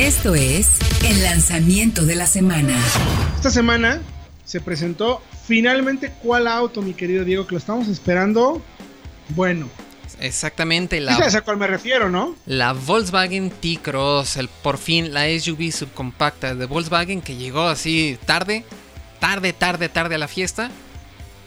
Esto es el lanzamiento de la semana. Esta semana se presentó finalmente cuál auto, mi querido Diego, que lo estamos esperando. Bueno. Exactamente, la, ¿Sabes a cuál me refiero, no? la Volkswagen T-Cross, el, por fin la SUV subcompacta de Volkswagen que llegó así tarde, tarde, tarde, tarde a la fiesta.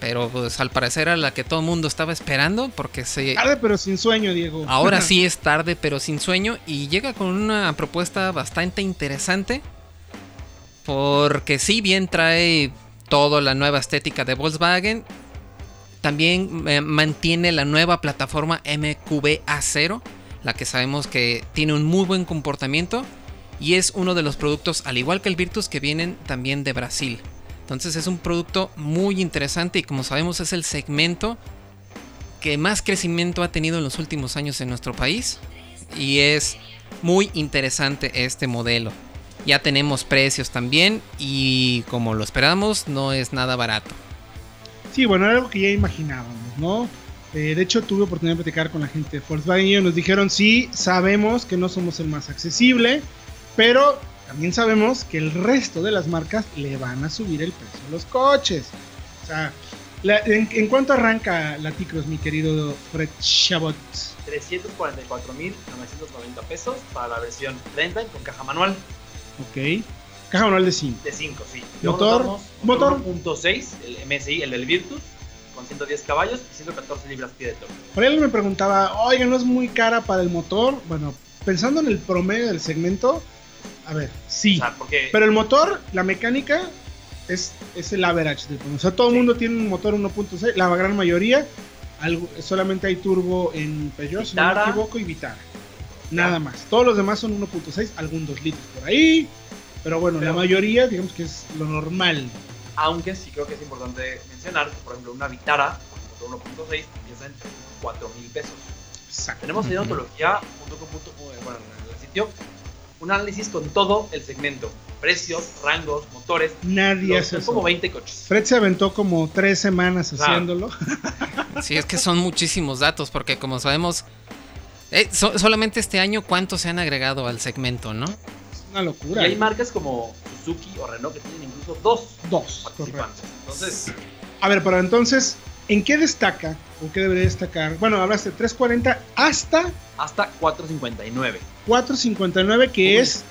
Pero pues al parecer era la que todo el mundo estaba esperando porque se... Tarde pero sin sueño, Diego. Ahora sí es tarde pero sin sueño y llega con una propuesta bastante interesante. Porque si bien trae toda la nueva estética de Volkswagen, también eh, mantiene la nueva plataforma MQB A0, la que sabemos que tiene un muy buen comportamiento y es uno de los productos, al igual que el Virtus, que vienen también de Brasil. Entonces es un producto muy interesante y como sabemos es el segmento que más crecimiento ha tenido en los últimos años en nuestro país y es muy interesante este modelo. Ya tenemos precios también y como lo esperamos no es nada barato. Sí, bueno, era algo que ya imaginábamos, ¿no? Eh, de hecho, tuve oportunidad de platicar con la gente de Volkswagen y nos dijeron, sí, sabemos que no somos el más accesible, pero también sabemos que el resto de las marcas le van a subir el precio a los coches. O sea, la- en, en cuánto arranca la T-Cross, mi querido Fred Chabot? 344.990 pesos para la versión Trendline con caja manual Ok. Caja manual de 5. de 5, sí. Motor, motor. vamos 1.6, el MSI, el del Virtus, con 110 caballos y 114 libras pie de torque. Por alguien me preguntaba, oiga, ¿no es muy cara para el motor? Bueno, pensando en el promedio del segmento, a ver, sí. O sea, porque Pero el motor, la mecánica, es, es el average. del- O sea, todo el Sí. mundo tiene un motor 1.6, la gran mayoría. algo- solamente hay turbo en Peugeot, si no me equivoco, y Vitara. Nada más. Todos los demás son 1.6, algún 2 litros por ahí. Pero bueno, Pero- la mayoría, digamos que es lo normal. aunque sí creo que es importante mencionar que, por ejemplo, una Vitara con motor 1.6 empieza en 4 mil pesos. Exacto. Tenemos en Ujú. ontología, punto con punto, eh, bueno, en el sitio, un análisis con todo el segmento: precios, rangos, motores. Nadie Los- hace son eso. como 20 coches. Fred se aventó como tres semanas Claro. haciéndolo. Sí, es que son muchísimos datos porque como sabemos, eh, so- solamente este año cuántos se han agregado al segmento, ¿no? Es una Y locura. hay marcas como Suzuki o Renault que tienen incluso dos Dos, correcto. participantes. Entonces, A ver, pero entonces, ¿en qué destaca o qué debería destacar? Bueno, hablaste de 340 hasta hasta 459. 459, que Uy. es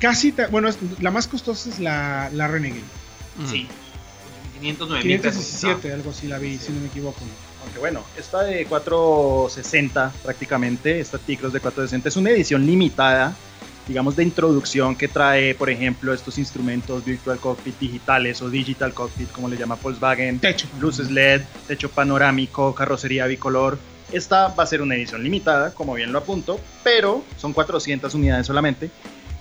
casi, bueno, es- la más costosa es la, la Renegade. Mm. Sí. 509 mil pesos. 517, algo así la vi, si no me equivoco. Aunque bueno, esta de 460 prácticamente, esta T-Cross de 460 es una edición limitada, digamos de introducción que trae, por ejemplo, estos instrumentos Virtual Cockpit digitales o Digital Cockpit, como le llama Volkswagen, Techo. luces LED, techo panorámico, carrocería bicolor. Esta va a ser una edición limitada, como bien lo apunto, pero son 400 unidades solamente.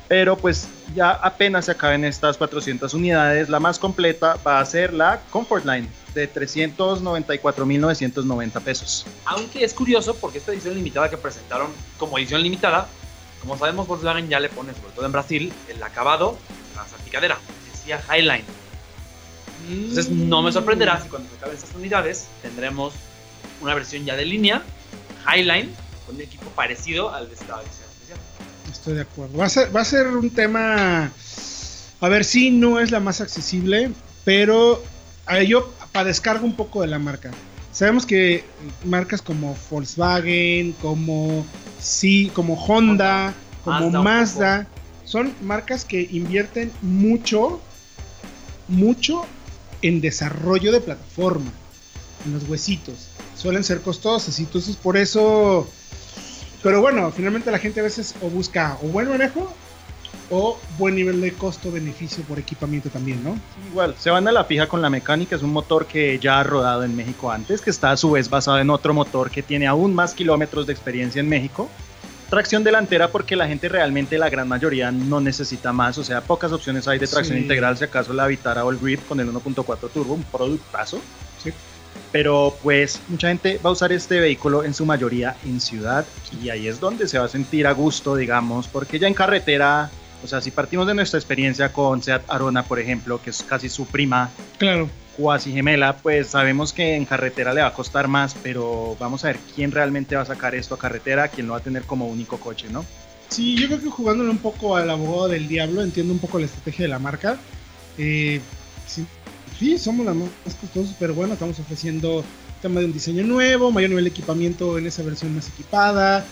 Pero pues ya apenas se acaben estas 400 unidades, la más completa va a ser la Comfort Line de 394.990 pesos. Aunque es curioso porque esta edición limitada que presentaron como edición limitada, como sabemos Volkswagen ya le pone, sobre todo en Brasil, el acabado, la salpicadera, decía Highline. Entonces no me sorprenderá si cuando se acaben estas unidades tendremos una versión ya de línea, Highline, con un equipo parecido al de esta edición especial. Estoy de acuerdo. Va a ser, a un tema. A ver, sí, no es la más accesible, pero a ver, yo padezcargo un poco de la marca. Sabemos que marcas como Volkswagen, como sí, como Honda, como Mazda son marcas que invierten mucho, mucho en desarrollo de plataforma, en los huesitos. Suelen ser costosas y entonces por eso pero bueno, finalmente la gente a veces o busca o buen manejo o buen nivel de costo-beneficio por equipamiento también, ¿no? Igual, se van a la fija con la mecánica, es un motor que ya ha rodado en México antes, que está a su vez basado en otro motor que tiene aún más kilómetros de experiencia en México. Tracción delantera porque la gente realmente, la gran mayoría, no necesita más, o sea, pocas opciones hay de tracción Sí. integral, si acaso la Vitara All Grip con el 1.4 turbo, un productazo. Sí. Pero pues mucha gente va a usar este vehículo en su mayoría en ciudad y ahí es donde se va a sentir a gusto, digamos, porque ya en carretera, o sea, si partimos de nuestra experiencia con Seat Arona, por ejemplo, que es casi su prima Claro. cuasi gemela, pues sabemos que en carretera le va a costar más, pero vamos a ver quién realmente va a sacar esto a carretera, quién lo va a tener como único coche, ¿no? Sí, yo creo que jugándole un poco al abogado del diablo, entiendo un poco la estrategia de la marca. Eh, sí, sí, somos las más costosas, pero bueno, estamos ofreciendo tema de un diseño nuevo, mayor nivel de equipamiento en esa versión más equipada.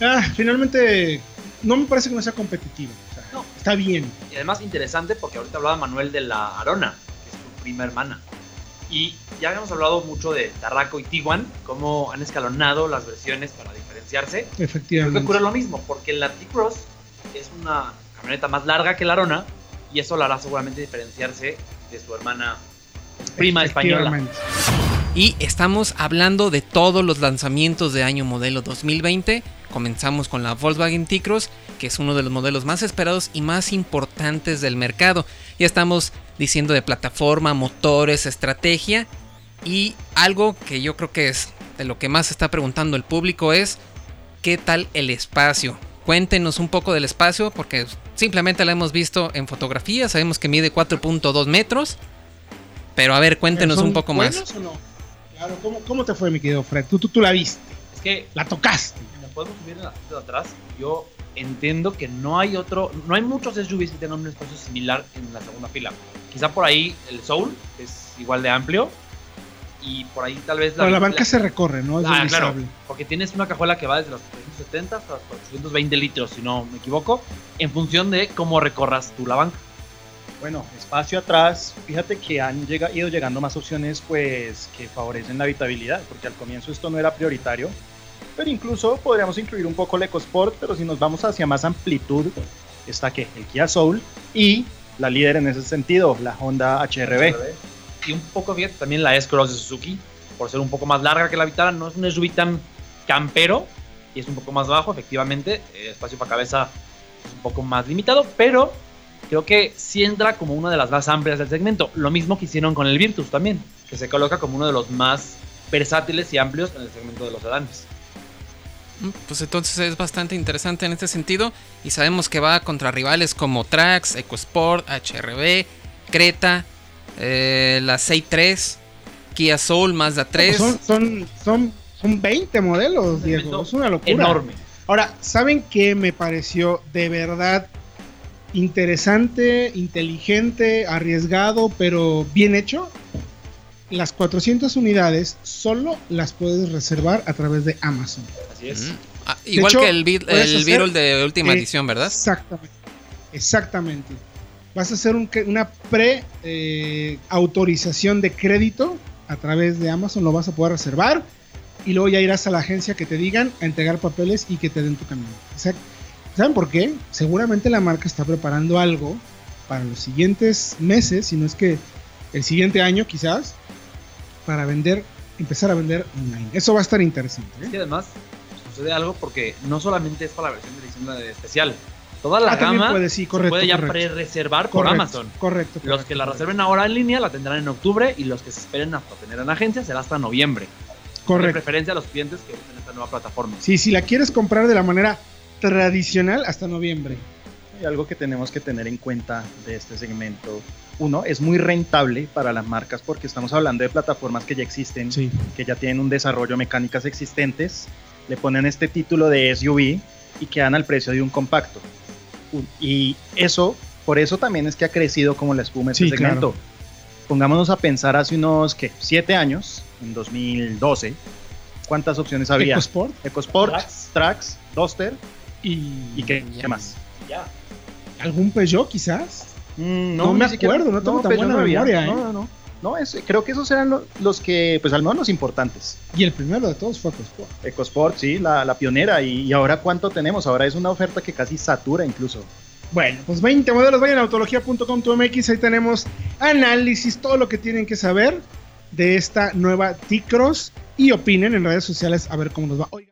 Ah, finalmente, no me parece que no sea competitivo. Está bien. Y además interesante porque ahorita hablaba Manuel de la Arona, que es su prima hermana. Y ya habíamos hablado mucho de Tarraco y Tiguan, cómo han escalonado las versiones para diferenciarse. Creo que Efectivamente. ocurre lo mismo, porque la T-Cross es una camioneta más larga que la Arona y eso la hará seguramente diferenciarse de su hermana prima española. Efectivamente. Y estamos hablando de todos los lanzamientos de año modelo 2020. Comenzamos con la Volkswagen T-Cross, que es uno de los modelos más esperados y más importantes del mercado. Ya estamos diciendo de plataforma, motores, estrategia. Y algo que yo creo que es de lo que más está preguntando el público es ¿qué tal el espacio? Cuéntenos un poco del espacio porque simplemente la hemos visto en fotografía, sabemos que mide 4.2 metros. Pero a ver, cuéntenos ¿Son un poco más. buenos o no? Claro, ¿cómo, ¿cómo te fue, mi querido Fred? Tú, tú, tú la viste, Es que la tocaste. Podemos subir en la parte de atrás. Yo entiendo que no hay otro, no hay muchos SUVs que tengan un espacio similar en la segunda fila. Quizá por ahí el Soul es igual de amplio y por ahí tal vez Pero la banca se recorre, ¿no? Es Ah, claro, porque tienes una cajuela que va desde los 370 hasta los 420 litros, si no me equivoco, en función de cómo recorras tú la banca. Bueno, espacio atrás, fíjate que han llega- ido llegando más opciones pues que favorecen la habitabilidad, porque al comienzo esto no era prioritario, pero incluso podríamos incluir un poco el EcoSport, pero si nos vamos hacia más amplitud, está que el Kia Soul y la líder en ese sentido, la Honda HRB. Y un poco también la S-Cross de Suzuki, por ser un poco más larga que la Vitara, no es un SUV tan campero y es un poco más bajo, efectivamente, el espacio para cabeza es un poco más limitado, pero creo que sí entra como una de las más amplias del segmento. Lo mismo que hicieron con el Virtus también, que se coloca como uno de los más versátiles y amplios en el segmento de los sedanes. Pues entonces es bastante interesante en este sentido y sabemos que va contra rivales como Trax, EcoSport, HRB, Creta, eh, la 63, Kia Soul, Mazda 3. Son, son, son, son 20 modelos, Diego. Es una locura. Enorme. Ahora, ¿saben qué me pareció de verdad interesante, inteligente, arriesgado, pero bien hecho? Las 400 unidades solo las puedes reservar a través de Amazon. Así es. Mm. Ah, igual hecho, que el, el de última eh, edición, ¿verdad? Exactamente. Exactamente. Vas a hacer un que- una pre-autorización de crédito a través de Amazon, lo vas a poder reservar y luego ya irás a la agencia que te digan a entregar papeles y que te den tu camión. O sea, ¿Saben por qué? Seguramente la marca está preparando algo para los siguientes meses, si no es que el siguiente año quizás, para vender, empezar a vender online. Eso va a estar interesante. ¿eh? Que además sucede algo porque no solamente es para la versión de edición de especial. Toda la Ah, gama puede, sí, se correcto, puede ya pre-reservar por Amazon. Correcto. Los que la correcto. reserven ahora en línea la tendrán en octubre y los que se esperen hasta tener en agencia será hasta noviembre. De Correcto. preferencia a los clientes que usen esta nueva plataforma. Sí, si la quieres comprar de la manera tradicional hasta noviembre. Algo que tenemos que tener en cuenta de este segmento. Uno, es muy rentable para las marcas porque estamos hablando de plataformas que ya existen, Sí. que ya tienen un desarrollo mecánicas existentes, le ponen este título de SUV y quedan al precio de un compacto. Y eso, por eso también es que ha crecido como la espuma este Sí, segmento. claro. Pongámonos a pensar hace unos, ¿qué? Siete años, en 2012, ¿cuántas opciones había? EcoSport EcoSport, Trax. Trax, Duster y, y qué, ¿qué más. Ya. Algún Peugeot quizás. Mm, No me siquiera- acuerdo, no tengo tan Peugeot buena memoria, ¿eh? No, no, no. No, es- creo que esos eran lo- los que, pues al menos los importantes. Y el primero de todos fue EcoSport. EcoSport, sí, la, la pionera. Y, y ahora cuánto tenemos? Ahora es una oferta que casi satura incluso. Bueno, pues 20 modelos, vayan a autología.com.mx, ahí tenemos análisis, todo lo que tienen que saber de esta nueva T-Cross y opinen en redes sociales a ver cómo nos va. Oigan.